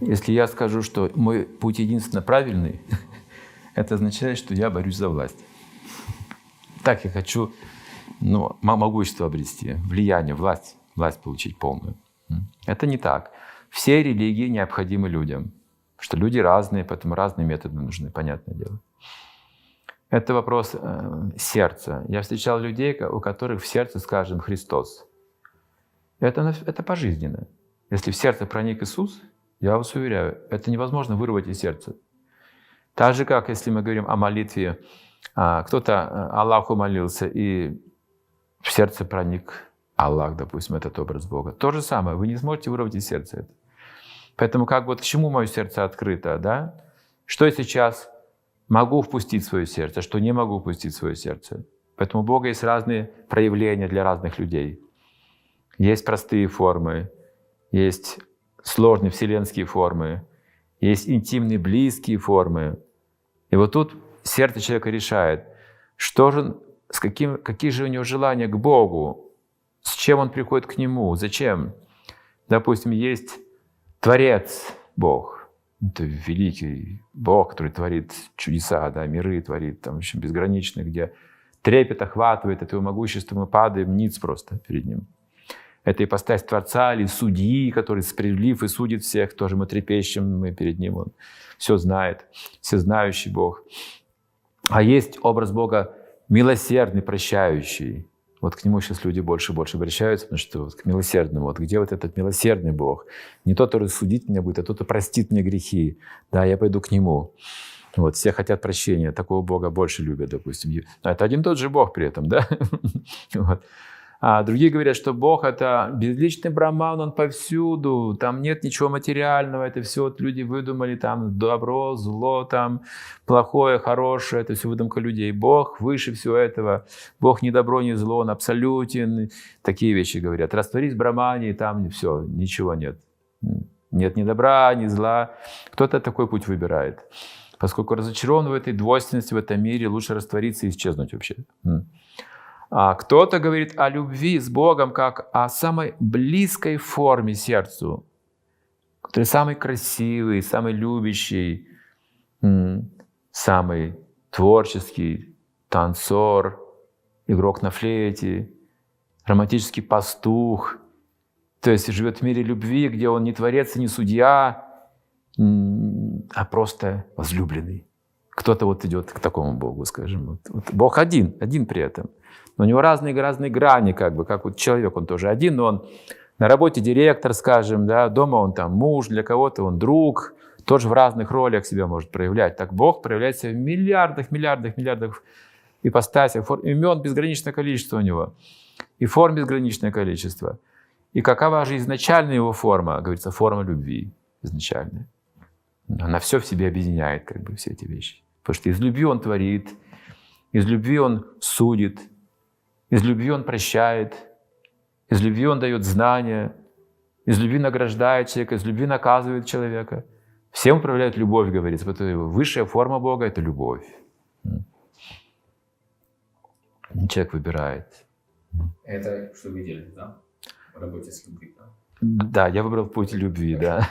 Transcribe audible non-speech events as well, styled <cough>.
Если я скажу, что мой путь единственно правильный, <laughs> это означает, что я борюсь за власть. Так я хочу ну, могущество обрести, влияние, власть, власть получить полную. Это не так. Все религии необходимы людям, что люди разные, поэтому разные методы нужны, понятное дело. Это вопрос э, сердца. Я встречал людей, у которых в сердце, скажем, Христос. Это, это пожизненно. Если в сердце проник Иисус, я вас уверяю, это невозможно вырвать из сердца. Так же, как если мы говорим о молитве, а, кто-то э, Аллаху молился, и в сердце проник Аллах, допустим, этот образ Бога. То же самое, вы не сможете вырвать из сердца это. Поэтому как вот к чему мое сердце открыто, да? Что я сейчас могу впустить в свое сердце, что не могу впустить в свое сердце. Поэтому у Бога есть разные проявления для разных людей. Есть простые формы, есть сложные вселенские формы, есть интимные близкие формы. И вот тут сердце человека решает, что же, с каким, какие же у него желания к Богу, с чем он приходит к Нему, зачем. Допустим, есть Творец Бог, это великий Бог, который творит чудеса, да, миры творит, там еще безграничные, где трепет охватывает от его могущества, мы падаем ниц просто перед ним. Это ипостась Творца или судьи, который справедлив и судит всех, тоже мы трепещем, мы перед ним, он все знает, всезнающий Бог. А есть образ Бога милосердный, прощающий, вот к нему сейчас люди больше и больше обращаются, потому что вот к милосердному. Вот где вот этот милосердный Бог? Не тот, который судить меня будет, а тот, кто простит мне грехи. Да, я пойду к нему. Вот, все хотят прощения, такого Бога больше любят, допустим. Но это один тот же Бог при этом, да? <laughs> вот. А другие говорят, что Бог — это безличный браман, Он повсюду, там нет ничего материального, это все вот люди выдумали, там добро, зло, там плохое, хорошее, это все выдумка людей. Бог выше всего этого, Бог не добро, не зло, Он абсолютен. Такие вещи говорят. Растворись в брамане, и там все, ничего нет. Нет ни добра, ни зла. Кто-то такой путь выбирает. Поскольку разочарован в этой двойственности, в этом мире, лучше раствориться и исчезнуть вообще. А кто-то говорит о любви с Богом как о самой близкой форме сердцу, который самый красивый, самый любящий, самый творческий, танцор, игрок на флейте, романтический пастух, то есть живет в мире любви, где он не творец и не судья, а просто возлюбленный. Кто-то вот идет к такому Богу, скажем. Вот, вот Бог один, один при этом. Но у него разные-разные грани, как бы, как вот человек, он тоже один, но он на работе директор, скажем, да, дома он там муж, для кого-то он друг, тоже в разных ролях себя может проявлять. Так Бог проявляется в миллиардах, миллиардах, миллиардах ипостасях, форм, имен безграничное количество у него, и форм безграничное количество. И какова же изначальная его форма? Говорится, форма любви изначальная. Она все в себе объединяет, как бы, все эти вещи. Потому что из любви он творит, из любви он судит, из любви Он прощает, из любви Он дает знания, из любви награждает человека, из любви наказывает человека. Всем управляет любовь, говорится. Потому высшая форма Бога — это любовь. Человек выбирает. Это что вы делаете, да? В работе с любви, да? Да, я выбрал путь любви, да.